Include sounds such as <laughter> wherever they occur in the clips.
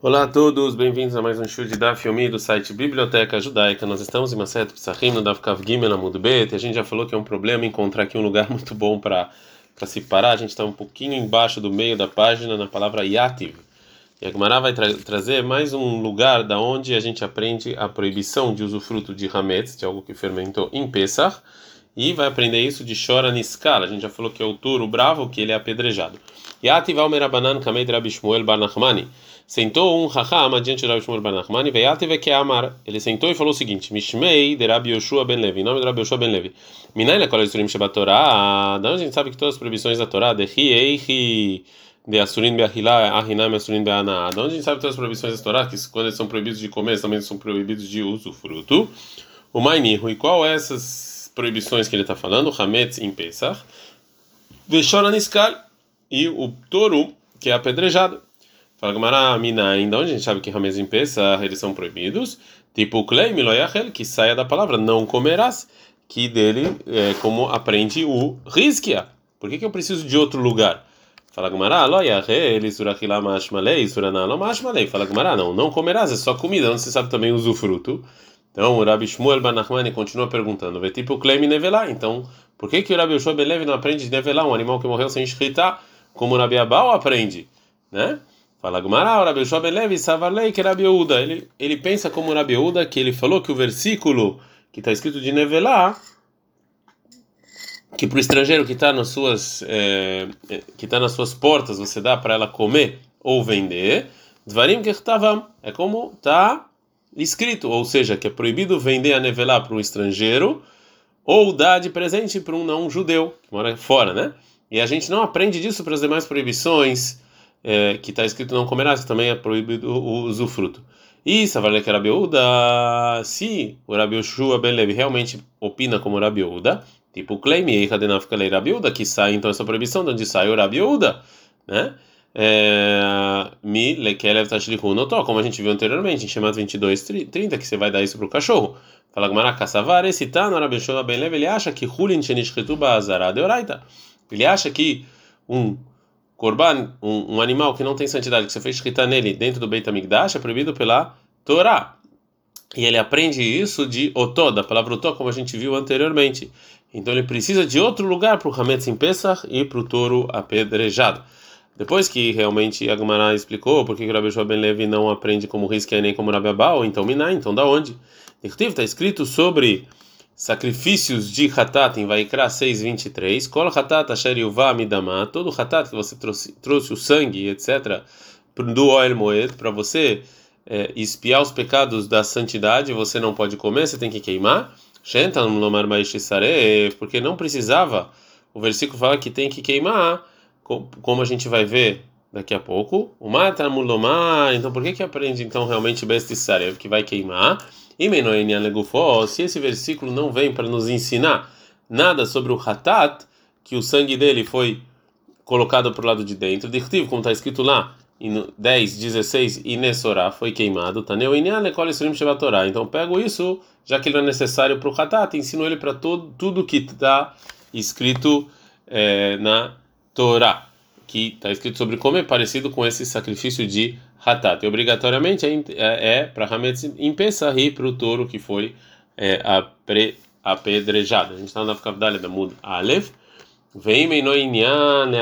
Olá a todos, bem-vindos a mais um show de Daf Yomi do site Biblioteca Judaica. Nós estamos em Maset Psachim no Daf Kav Gimel Amud Bet. A gente já falou que é um problema encontrar aqui um lugar <laughs> muito bom para se parar. A gente está um pouquinho embaixo do meio da página na palavra Yativ. E a Gemara vai tra trazer mais um lugar da onde a gente aprende a proibição de usufruto de Hametz, de algo que fermentou em Pesach, e vai aprender isso de Shora Niskal. A gente já falou que é o touro bravo, que ele é apedrejado. Yativ Almerabanan Kamed Rabbi Shmuel Bar Nachmani. Sentou um Raham adiante de Rabbi Shmuel Bar Nachmani, Veyativ que Amar. Ele sentou e falou o seguinte: Mishmei de Rabbi Yoshua Ben Levi. Nome de Rabbi Yoshua Ben Levi. Minai lekol Yisurim Shebat Torah. Da onde a gente sabe que todas as proibições da Torá, de Eichi de Asurin Beahilá, Ahinam Asurin Beaná. Da onde a gente sabe todas as proibições da Torá, que quando eles são proibidos de comer, também são proibidos de usufruto. O Mainihu. E qual é essas proibições que ele está falando? Hametz em Pesach. Veshora Niskal. E o touro, que é apedrejado. Fala Gamara, Minain, da onde a gente sabe que Hametz em Pesach eles são proibidos? Tipo, Klei Miloyachel, que saia da palavra, não comerás, que dele é como aprende o Rizkia. Por que, que eu preciso de outro lugar? Fala Gamara, Loyachel, Surachila Mashmalei, Mashmalei. Fala Gamara, não, não comerás, é só comida, não se sabe também usufruto. Então o Rabi Shmuel Banachmani continua perguntando, vê tipo Klei Nevelá. Então, por que, que o Rabi Yoshua não aprende de Nevelá, um animal que morreu sem escrita, como o Rabi Abal aprende? Né? Fala Gumara, Rabi Yoshua ben Levi, que Rabi Yehuda. Ele, ele pensa como Rabi Yehuda, que ele falou que o versículo que está escrito de Nevelá, que para o estrangeiro que está nas suas é, que está nas suas portas você dá para ela comer ou vender, Dvarim Kertavam, é como está escrito, ou seja, que é proibido vender a Nevelá para um estrangeiro ou dar de presente para um não judeu que mora fora, né? E a gente não aprende disso para as demais proibições é, que está escrito não comerás, também é proibido o usufruto. E Savarle que Rabiuda, se o Rabi Yoshua Ben Levi realmente opina como Rabiuda, tipo claim e Hadenafka Lei Rabiuda, que sai então essa proibição de onde sai o Rabiuda, né? Mi lekelev tashlihu notó, como a gente viu anteriormente em Shemat 22, 30, que você vai dar isso para o cachorro. Fala Gmará, Kassavar, esse tá no Rabi Yoshua Ben Levi, ele acha que Hulin Shenishchetu Bazara de Oraita. Ele acha que um Corban, um, um, animal que não tem santidade, que você fez escrita nele dentro do Beit HaMikdash, é proibido pela Torá. E ele aprende isso de Otó, da palavra Otó, como a gente viu anteriormente. Então ele precisa de outro lugar para o Hametz em Pesach e para o touro apedrejado. Depois que realmente Agmará explicou por que o Rabbi Ben Levi não aprende como Rizkia nem como Rabi Abal, então Miná, então da onde? Está escrito sobre sacrifícios de Hatat em Vaikra 6:23, Kol Hatat asher yuvah todo Hatat que você trouxe, trouxe o sangue, etc, do Oel Moed para você é, espiar os pecados da santidade, você não pode comer, você tem que queimar. Porque não precisava, o versículo fala que tem que queimar, como a gente vai ver daqui a pouco. O mata mulomar, então por que que aprende então realmente Best que vai queimar? E se esse versículo não vem para nos ensinar nada sobre o hatat, que o sangue dele foi colocado para o lado de dentro, como está escrito lá em 10, 16, e Nessorá foi queimado, então pego isso, já que ele não é necessário para o hatat, ensino ele para tudo que está escrito é, na Torá que está escrito sobre como é parecido com esse sacrifício de Hatat. E obrigatoriamente é, é, é para Hametz em e para o touro que foi é, apre, apedrejado. A gente está na Kavdalha da Mud Aleph. Vem né,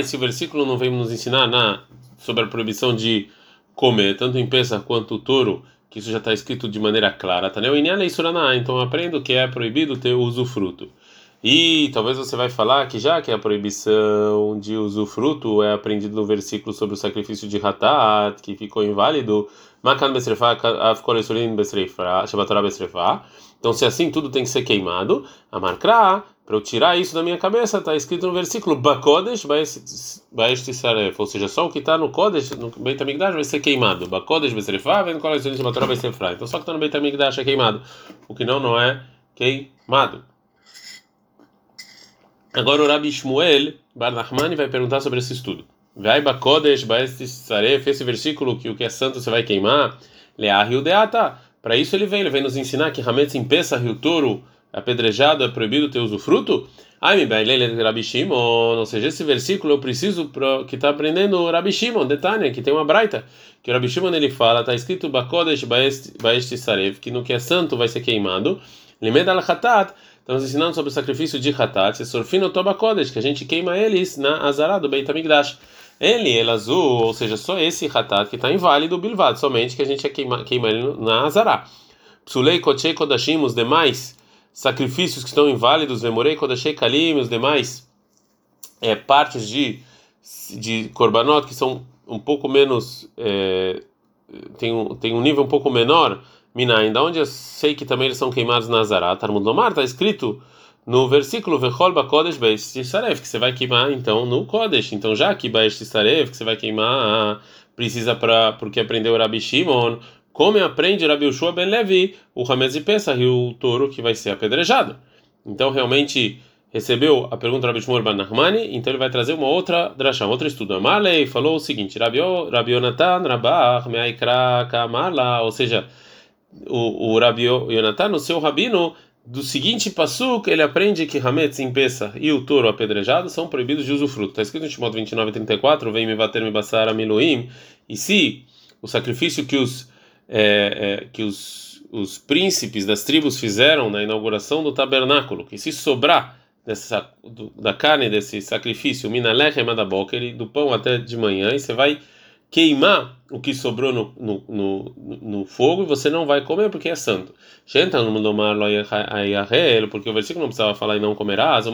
esse versículo não vem nos ensinar na, sobre a proibição de comer, tanto em quanto o touro, que isso já está escrito de maneira clara. Tá, né? Então eu aprendo que é proibido ter usufruto. E talvez você vai falar que já que a proibição de usufruto é aprendido no versículo sobre o sacrifício de Hatat, que ficou inválido, Makan Besrefa, Afkolesurin Besrefa, Shabatorá Besrefa. Então, se assim tudo tem que ser queimado, a marcra, para eu tirar isso da minha cabeça, está escrito no versículo Bakodesh Baestisaref, ou seja, só o que está no Kodesh, no Beit HaMikdash, vai ser queimado. Bakodesh Besrefa, vem Kolesurin Shabatorá Besrefa. Então, só que está no Beit HaMikdash é queimado. O que não, não é queimado. Agora o Rabi Shmuel Bar Nachmani vai perguntar sobre esse estudo. Vai Bakodesh Baestisaref, esse versículo que o que é santo você vai queimar, Leah Deata. Para isso ele vem, ele vem nos ensinar que Hametz em Pesach e o touro apedrejado é proibido ter usufruto. Ai, me bem, Rabi Shimon, ou seja, esse versículo eu preciso pro, que está aprendendo o Rabi Shimon, detalhe, que tem uma braita, que o Rabi Shimon ele fala, está escrito Bakodesh Baest Sarev, que no que é santo vai ser queimado, Limed al Estamos ensinando sobre o sacrifício de Hatat, se surfino Tobakodesh, que a gente queima eles na Azará do Beit HaMikdash. Ele, ele azul, ou seja, só esse Hatat que está inválido, Bilvad, somente que a gente queima, queima ele na Azará. Psulei Kochei Kodashim, os demais sacrifícios que estão inválidos, Vemorei Kodashei Kalim, os demais é, partes de, de Korbanot que são um pouco menos. É, tem, um, tem um nível um pouco menor, Minain, da onde eu sei que também eles são queimados na Azará, Talmud Lomar, está escrito no versículo Vechol Bakodesh Beis Tisaref, que você vai queimar então no Kodesh. Então, já que Beis Tisaref, que você vai queimar, precisa para porque aprendeu Rabi Shimon, como aprende Rabi Ushua Ben Levi, o Hametz Pesach e o touro que vai ser apedrejado. Então, realmente recebeu a pergunta do Rabi Shmuel Ben Nachmani, então ele vai trazer uma outra drachá, um outro estudo. Amalei falou o seguinte: Rabi, Yonatan Rabach Meaikra Kamala, ou seja, o, o Rabi Yonatan, o seu rabino, do seguinte pasuk, ele aprende que Hametz em e o touro apedrejado são proibidos de usufruto. Está escrito em Shimon 29 e 34, vem me bater me basar a Miluim, e se o sacrifício que os é, é, que os, os príncipes das tribos fizeram na inauguração do tabernáculo, que se sobrar dessa, do, da carne desse sacrifício, minalechem boca do pão até de manhã, e você vai queimar o que sobrou no, no, no, no, fogo e você não vai comer porque é santo. Porque o versículo não precisava falar e não comerás.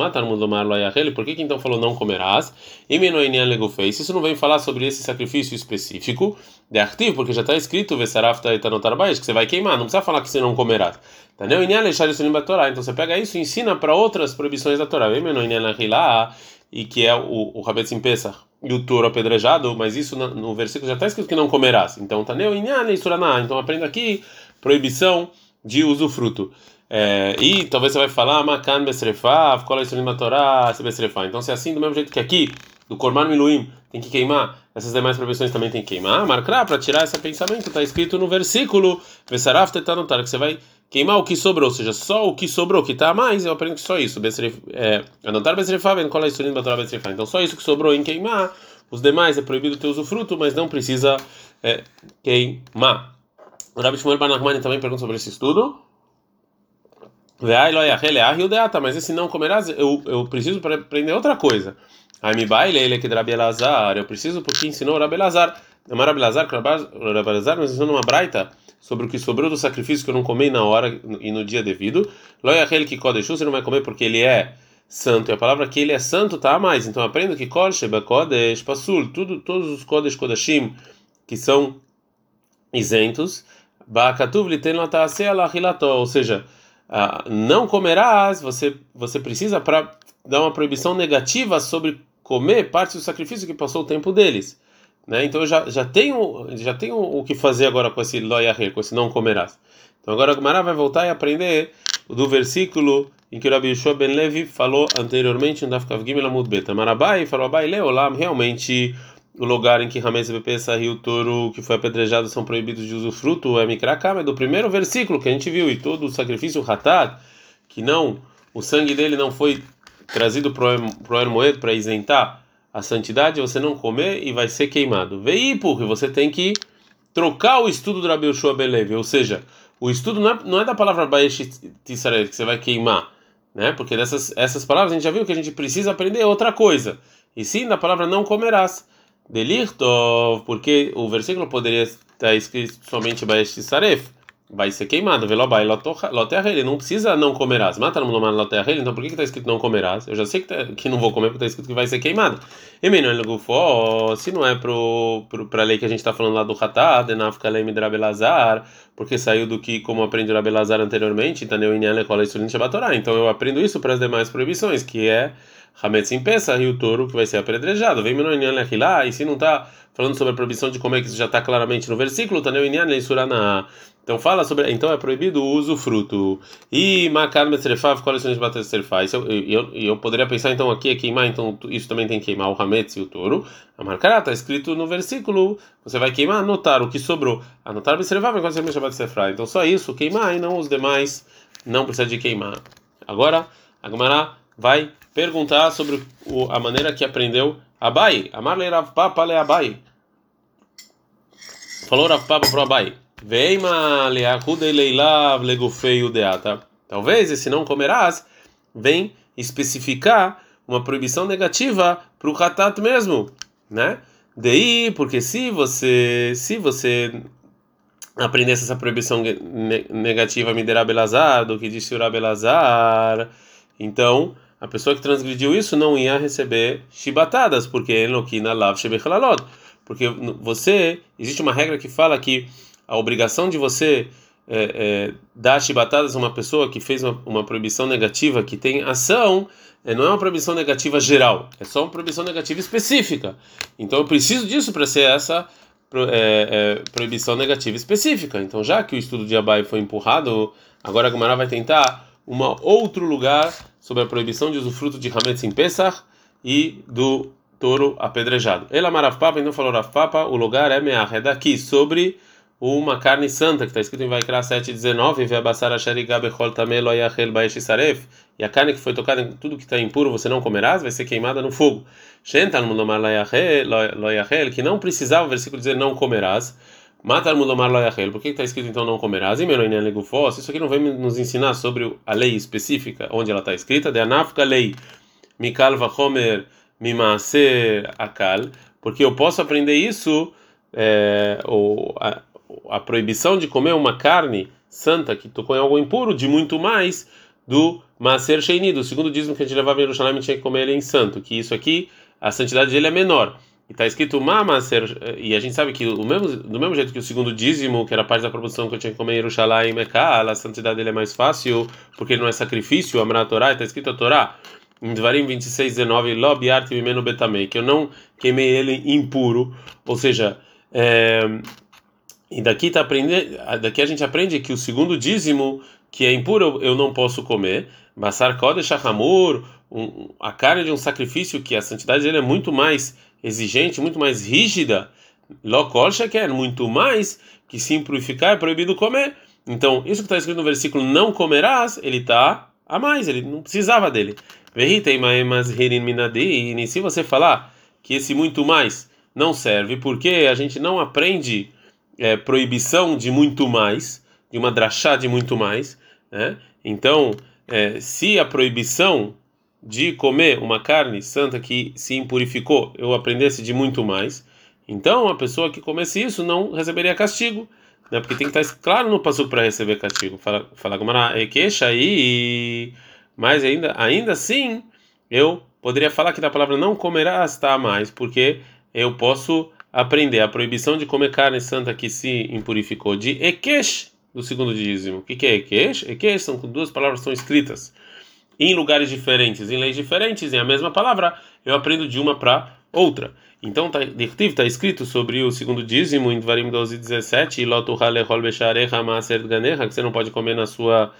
Por que, que então falou não comerás? Isso não vem falar sobre esse sacrifício específico de artivo, porque já está escrito que você vai queimar. Não precisa falar que você não comerás. Então você pega isso e ensina para outras proibições da Torá. E que é o, o Rabetz Pesach e o touro apedrejado, mas isso no, versículo já está escrito que não comerás. Então, Inyan Suraná. Então, aprenda aqui proibição de usufruto. É, e talvez você vai falar Makan Besrefa, Kola Isurim Torá, Besrefa. Então, se é assim, do mesmo jeito que aqui, do Korban Miluim, tem que queimar, essas demais proibições também tem que queimar. Marcar, para tirar esse pensamento, está escrito no versículo Vesaraf Tetanotar, que você vai queimar o que sobrou, ou seja, só o que sobrou, que está a mais, eu aprendo que só isso. É, anotar Besrefa, vem colar isso. Então só isso que sobrou em queimar, os demais é proibido ter usufruto, mas não precisa é, queimar. O Rabi Shmuel Banachmani também pergunta sobre esse estudo. Mas esse não comerás, eu, eu preciso aprender outra coisa. Aí me baile ele que Rabi Elazar, eu preciso porque ensinou o Rabi Elazar. Não é Rabi Elazar, Rabi Elazar nos ensinou uma braita sobre o que sobrou do sacrifício que eu não comi na hora e no dia devido. Loia aquele que Kodeshu, você não vai comer porque ele é santo. E a palavra que ele é santo tá a mais. Então aprenda que Kodesh, Kodesh, Pasul, tudo, todos os Kodesh Kodashim que são isentos, Ba'akatuv liten ou seja, não comerás, você, você precisa para dar uma proibição negativa sobre comer parte do sacrifício que passou o tempo deles. Né? Então eu já, já tenho já tenho o que fazer agora com esse loyaher, com esse não comerás. Então agora a Gumara vai voltar e aprender do versículo em que o Rabi Yeshua ben Levi falou anteriormente no Dafkav Gimel Amud Bet. Falou Abai Leolam, realmente o lugar em que Rames BP saiu o touro que foi apedrejado são proibidos de usufruto é Mikrakam, é do primeiro versículo que a gente viu, e todo o sacrifício Hatat, que não, o sangue dele não foi trazido para o Hermoed para isentar a santidade, você não comer e vai ser queimado. Vei porque você tem que trocar o estudo do Rabi Yoshua Belev, ou seja, o estudo não é, não é da palavra Baesh Tisrael, que você vai queimar, né? Porque dessas essas palavras a gente já viu que a gente precisa aprender outra coisa. E sim, da palavra não comerás. Delirtov, porque o versículo poderia estar escrito somente Baesh Tisaref vai ser queimado. Velobai ele não precisa não comerás. Mata no nome loterrele, então por que está escrito não comerás? Eu já sei que, tá, que não vou comer porque está escrito que vai ser queimado. E menor gufo, se não é pro, pra lei que a gente está falando lá do Hatá, denafka lei midrabelazar, porque saiu do que, como aprende Rabelazar anteriormente, Taneu Inyan Lekola Isurin Shabatorá. Então eu aprendo isso para as demais proibições, que é Hametz em Pesach e o touro que vai ser apedrejado. Vem menor Inyan Lechilá, e se não está falando sobre a proibição de comer, que isso já está claramente no versículo, Taneu Inyan Leisurana. Então fala sobre, então é proibido o uso fruto. E makar mesrefav, qual é bater serfaz? Eu, eu, poderia pensar então aqui é queimar, então isso também tem que queimar o hametz e o touro. A marcará está escrito no versículo, você vai queimar, anotar o que sobrou. Anotar mesrefav, qual é serfaz? Então só isso, queimar e não os demais não precisa de queimar. Agora, a vai perguntar sobre o, a maneira que aprendeu Abai. Amarle Rav Papa le Abai. Falou Rav Papa pro Abai. Veima leakude leilav legufei deata. Talvez esse não comerás vem especificar uma proibição negativa para o hatat mesmo, né? Daí, porque se você se você aprendesse essa proibição negativa Midera Belazar, do que disse Ura Belazar, então a pessoa que transgrediu isso não ia receber chibatadas, porque. Porque você, existe uma regra que fala que a obrigação de você é, é, dar chibatadas a uma pessoa que fez uma, uma proibição negativa, que tem ação, é, não é uma proibição negativa geral, é só uma proibição negativa específica. Então eu preciso disso para ser essa é, é, proibição negativa específica. Então, já que o estudo de Abai foi empurrado, agora a Gemara vai tentar um outro lugar sobre a proibição de usufruto de Hametz em Pesach e do touro apedrejado. Ela Marav Papa, então falou Rav Papa, o lugar é Meah, é daqui, sobre uma carne santa, que está escrito em Vaikra 7,19, e a carne que foi tocada em tudo que está impuro você não comerás, vai ser queimada no fogo. Que não precisava o versículo dizer não comerás. Matar mudomar loyachel. Por que está escrito então não comerás? E meroinha legufos. Isso aqui não vem nos ensinar sobre a lei específica, onde ela está escrita. De anafka lei mikal vachomer mimaser akal. Porque eu posso aprender isso, é, ou, a, a proibição de comer uma carne santa que tocou em algo impuro, de muito mais do Maser Sheini, do segundo dízimo que a gente levava em Jerusalém tinha que comer ele em santo, que isso aqui, a santidade dele é menor. E está escrito Mamaser, e a gente sabe que o mesmo, do mesmo jeito que o segundo dízimo, que era parte da proporção que eu tinha que comer em Jerusalém a santidade dele é mais fácil, porque ele não é sacrifício, Amra Torá, está escrito a Torá, em Dvarim 26, 19, Lob Arti Mimeno Betamei, que eu não queimei ele impuro, ou seja, é, e daqui, tá aprendendo, daqui a gente aprende que o segundo dízimo, que é impuro, eu não posso comer. Basar Kodesh Hamur, um, a carne de um sacrifício que a santidade dele é muito mais exigente, muito mais rígida. Lokol Sheker, muito mais que se impurificar é proibido comer. Então, isso que está escrito no versículo não comerás, ele está a mais, ele não precisava dele. E se você falar que esse muito mais não serve, porque a gente não aprende é, proibição de muito mais, de uma drachá de muito mais, né? Então, é, se a proibição de comer uma carne santa que se impurificou, eu aprendesse de muito mais, então a pessoa que comesse isso não receberia castigo, né? Porque tem que estar claro no passo para receber castigo. Fala, fala Gomara, é queixa aí, mas ainda, ainda assim, eu poderia falar que da palavra não comerás está mais, porque eu posso aprender a proibição de comer carne santa que se impurificou de Ekesh, do segundo dízimo. O que, é Ekesh? Ekesh são duas palavras são escritas em lugares diferentes, em leis diferentes, em a mesma palavra, eu aprendo de uma para outra. Então, está tá escrito sobre o segundo dízimo em Dvarim 12 17, que você não pode comer na sua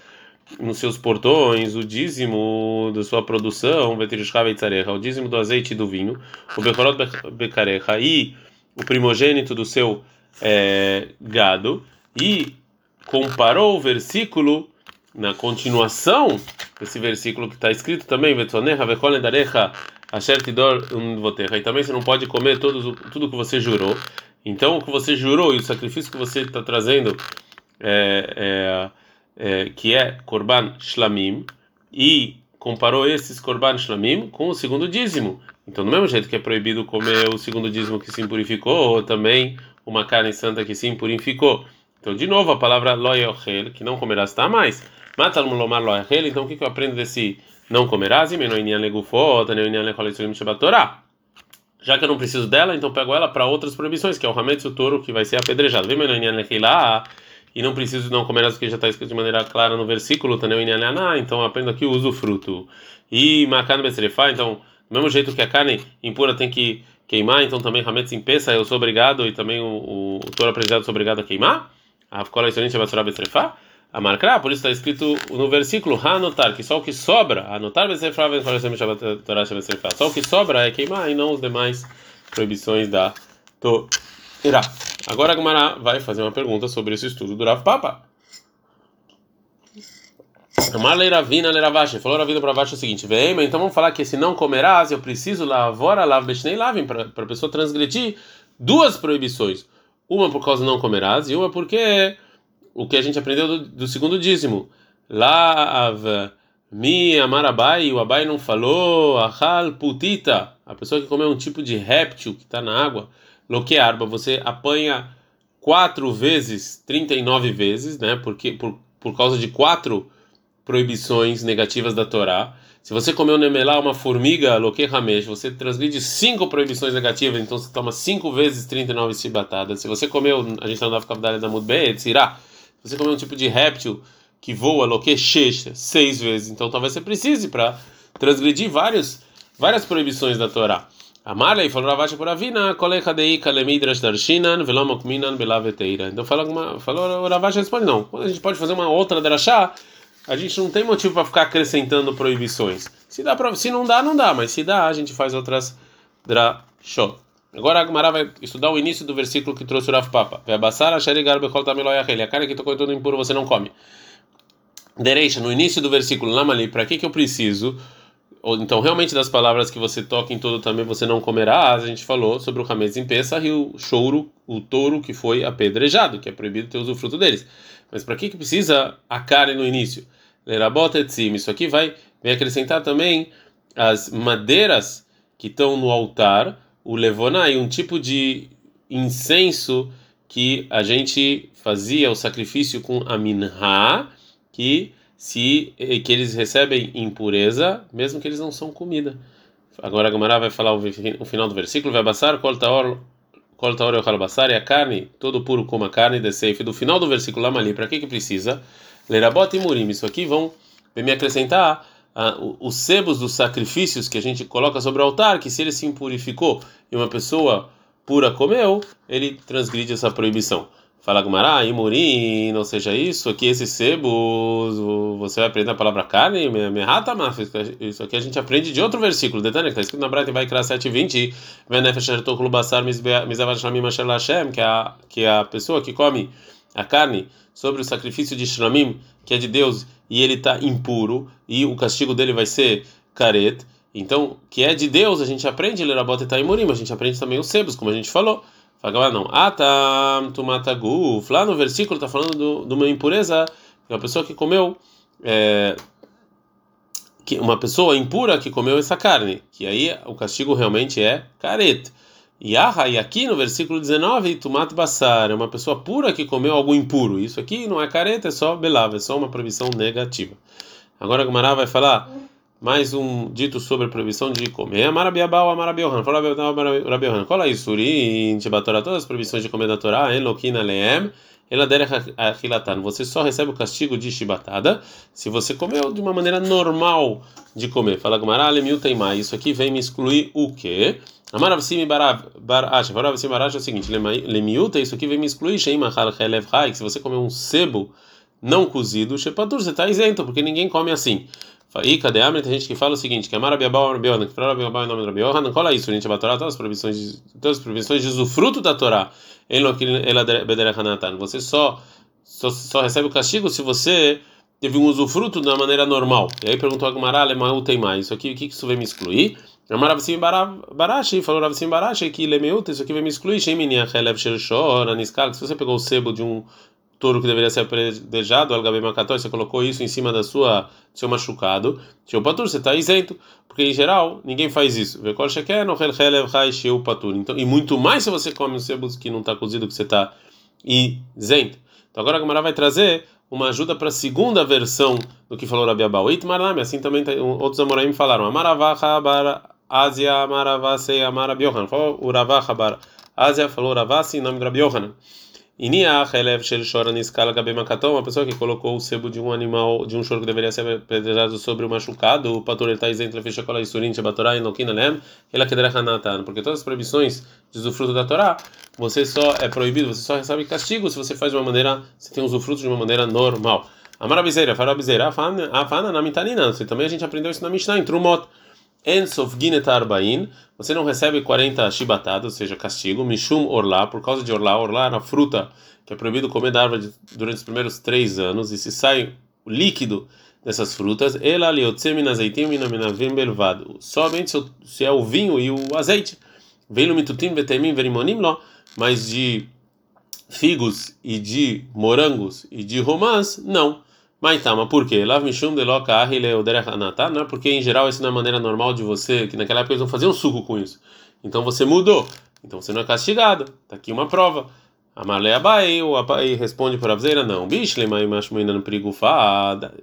nos seus portões o dízimo da sua produção, o dízimo do azeite e do vinho, o bekorot bekarecha e o primogênito do seu é, gado e comparou o versículo na continuação desse versículo que está escrito também e também você não pode comer todos, tudo que você jurou. Então o que você jurou e o sacrifício que você está trazendo é, é, é, que é korban shlamim e comparou esses korban shlamim com o segundo dízimo então, do mesmo jeito que é proibido comer o segundo dízimo que se impurificou, ou também uma carne santa que se impurificou. Então, de novo, a palavra loyochel, que não comerás, está mais. Mata lomar loyochel, então o que, que eu aprendo desse não comerás? Já que eu não preciso dela, então pego ela para outras proibições, que é o hametz, o touro, que vai ser apedrejado. E não preciso não comerás, porque já está escrito de maneira clara no versículo, então aprendo aqui o uso fruto. E makan então do mesmo jeito que a carne impura tem que queimar, então também Hametz em peça eu sou obrigado e também o, o, touro aprendizado sou obrigado a queimar. A Isonite vai surar betrefá. A marcar, por isso está escrito no versículo Hanotar, que só o que sobra, anotar só o que sobra é queimar e não os demais proibições da Torá. Agora a Gumara vai fazer uma pergunta sobre esse estudo do Rav Papa. Marley Ravina Leravashi falou Ravina para baixo o seguinte: Vem, então vamos falar que se não comerás, eu preciso lavora lav beshnei lavim para a pessoa transgredir duas proibições. Uma por causa não comerás e uma porque o que a gente aprendeu do, do segundo dízimo. Lav mi amarabai, o Abai não falou, ahal putita, a pessoa que comeu um tipo de réptil que está na água, loque arba, você apanha quatro vezes, 39 vezes, né? Porque por, por causa de quatro proibições negativas da Torá. Se você comeu nemelá, uma formiga, loque ramesh, você transgride cinco proibições negativas, então você toma cinco vezes 39 cibatadas. Se você comeu, a gente está na Kavdalha da Mudbe, tzirá, se você comeu um tipo de réptil que voa, loque shesh, seis vezes, então talvez você precise para transgredir vários, várias proibições da Torá. Amarlei falou Ravashi por Avina, kolecha deika lemidrash darshinan velomokminan belaveteira. Então falou, falou Ravashi responde não. A gente pode fazer uma outra drachá a gente não tem motivo para ficar acrescentando proibições. Se dá pra, se não dá, não dá, mas se dá, a gente faz outras drashot. Agora a Gemara vai estudar o início do versículo que trouxe o Rav Papa. A carne que tocou em todo impuro você não come. Derecha, no início do versículo, Lamali, para que que eu preciso? Então, realmente, das palavras que você toca em todo também você não comerá, a gente falou sobre o Hametz em Pesach e o chouro, o touro que foi apedrejado, que é proibido ter usufruto deles. Mas para que que precisa a carne no início? Isso aqui vai, vai acrescentar também as madeiras que estão no altar, o levonai, um tipo de incenso que a gente fazia o sacrifício com a minha, que se que eles recebem impureza, mesmo que eles não são comida. Agora a Gamara vai falar o, final do versículo, vai passar coltaor coltaor e a carne, todo puro como a carne de. Do final do versículo lá ali, para que que precisa? Lerabot e Murim. Isso aqui vão me acrescentar ah, os sebos dos sacrifícios que a gente coloca sobre o altar, que se ele se impurificou e uma pessoa pura comeu, ele transgride essa proibição. Fala Gumará, Imurim, não seja isso, aqui esses sebos, você vai aprender a palavra carne, merrata isso aqui a gente aprende de outro versículo, que está escrito na Brata vai criar 7:20, que a que a pessoa que come a carne sobre o sacrifício de Shramim, que é de Deus, e ele está impuro, e o castigo dele vai ser caret. Então, que é de Deus, a gente aprende Lerabot e Taimurim, a gente aprende também os sebos, como a gente falou. Fala não. Ah, tá, tumataguf. Lá no versículo está falando de uma impureza, é uma pessoa que comeu. É, que uma pessoa impura que comeu essa carne, que aí o castigo realmente é caret. Yaha, e aqui no versículo 19, Tumat Basar, é uma pessoa pura que comeu algo impuro. Isso aqui não é careta, é só belava, é só uma proibição negativa. Agora a Gumara vai falar mais um dito sobre a proibição de comer. Amarabiabal, Amarabiohan. Fala Rabiohan. Qual é isso? Urim, Tibatorá, todas as proibições de comer da Torá, Enlokina Leem. Você só recebe o castigo de chibatada se você comeu de uma maneira normal de comer. Fala Gumara, Lemiutem mais. Isso aqui vem me excluir o quê? Amaravsim barash. Amaravsim barash é o seguinte: lemiuta, isso aqui vem me excluir. Sheima hal chelev hai. Se você comer um sebo não cozido, shepatur, você está isento, porque ninguém come assim. E cadê a Tem gente que fala o seguinte: que Amar Abiabal Rabiohan, que fala Abiabal em nome de Rabiohan, cola isso, a gente vai todas as proibições todas as proibições de usufruto da Torá. Você só, só, só recebe o castigo se você teve um usufruto da maneira normal. E aí perguntou a Gumara, Lemau tem mais. Isso aqui, o que isso vem me excluir? Amaravsim Barashi, falou Ravsim Barashi que Lemeut, isso aqui vem me excluir. Shemini Achelev Shershor, Aniskal, se você pegou o sebo de um touro que deveria ser apredejado, Algabe Makató, você colocou isso em cima da sua do seu machucado, Sheu Patur, você está isento, porque em geral ninguém faz isso. Vekol Sheker, Nohel Chelev Chai Sheu Patur. Então, e muito mais se você come um sebo que não está cozido, que você está isento. Então agora a Gamara vai trazer uma ajuda para a segunda versão do que falou Rabi Abau. Itmarnami, assim também outros amoraim falaram. Amaravacha bara Ásia Amaravase Amarabi Yohanan. Falou o Ravach Bar Ásia, falou Ravasi em nome do Rabi Yohanan. Iniach elev shel shora niskala gabe makatom, uma pessoa que colocou o sebo de um animal, de um choro que deveria ser apedrejado sobre o machucado, o patur está isento, fecha cola isurin, shebatorá, inokina lem, ela kederachanatan, porque todas as proibições de usufruto da Torá, você só é proibido, você só recebe castigo se você faz de uma maneira, você tem usufruto de uma maneira normal. Amarabizeira, farabizeira, afana na mitanina, também a gente aprendeu isso na Mishnah, em Trumot. Ensof Ginetarbain, você não recebe 40 chibatadas, ou seja, castigo, Mishum Orlá, por causa de Orlá. Orlá era fruta que é proibido comer da árvore durante os primeiros três anos, e se sai o líquido dessas frutas, ela belvado. Somente se é o vinho e o azeite. Veio mitutim vetemim verimonim lo, mas de figos e de morangos e de romãs, não. Maitama, por quê? Lav mishum de loca Não é porque em geral essa não é a maneira normal de você, que naquela época eles não faziam suco com isso. Então você mudou. Então você não é castigado. Tá aqui uma prova. Amarle Abai, o Abai responde para a Avzeira, não. Bishlema e Mashmoina no perigo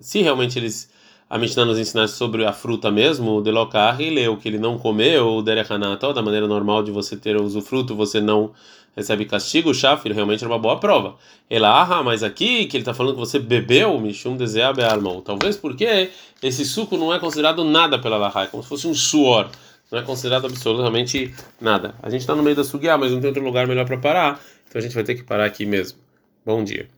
Se realmente eles, a Mishnah nos ensinasse sobre a fruta mesmo, o Delokar, leu que ele não comeu, o Derechanata, da maneira normal de você ter o usufruto, você não recebe castigo, o Shafir realmente era uma boa prova. Ela, ah, mas aqui que ele está falando que você bebeu, Mishum Deseabe Almão. Talvez porque esse suco não é considerado nada pela Lahá, é como se fosse um suor não é considerado absolutamente nada. A gente está no meio da sugiá, mas não tem outro lugar melhor para parar, então a gente vai ter que parar aqui mesmo. Bom dia.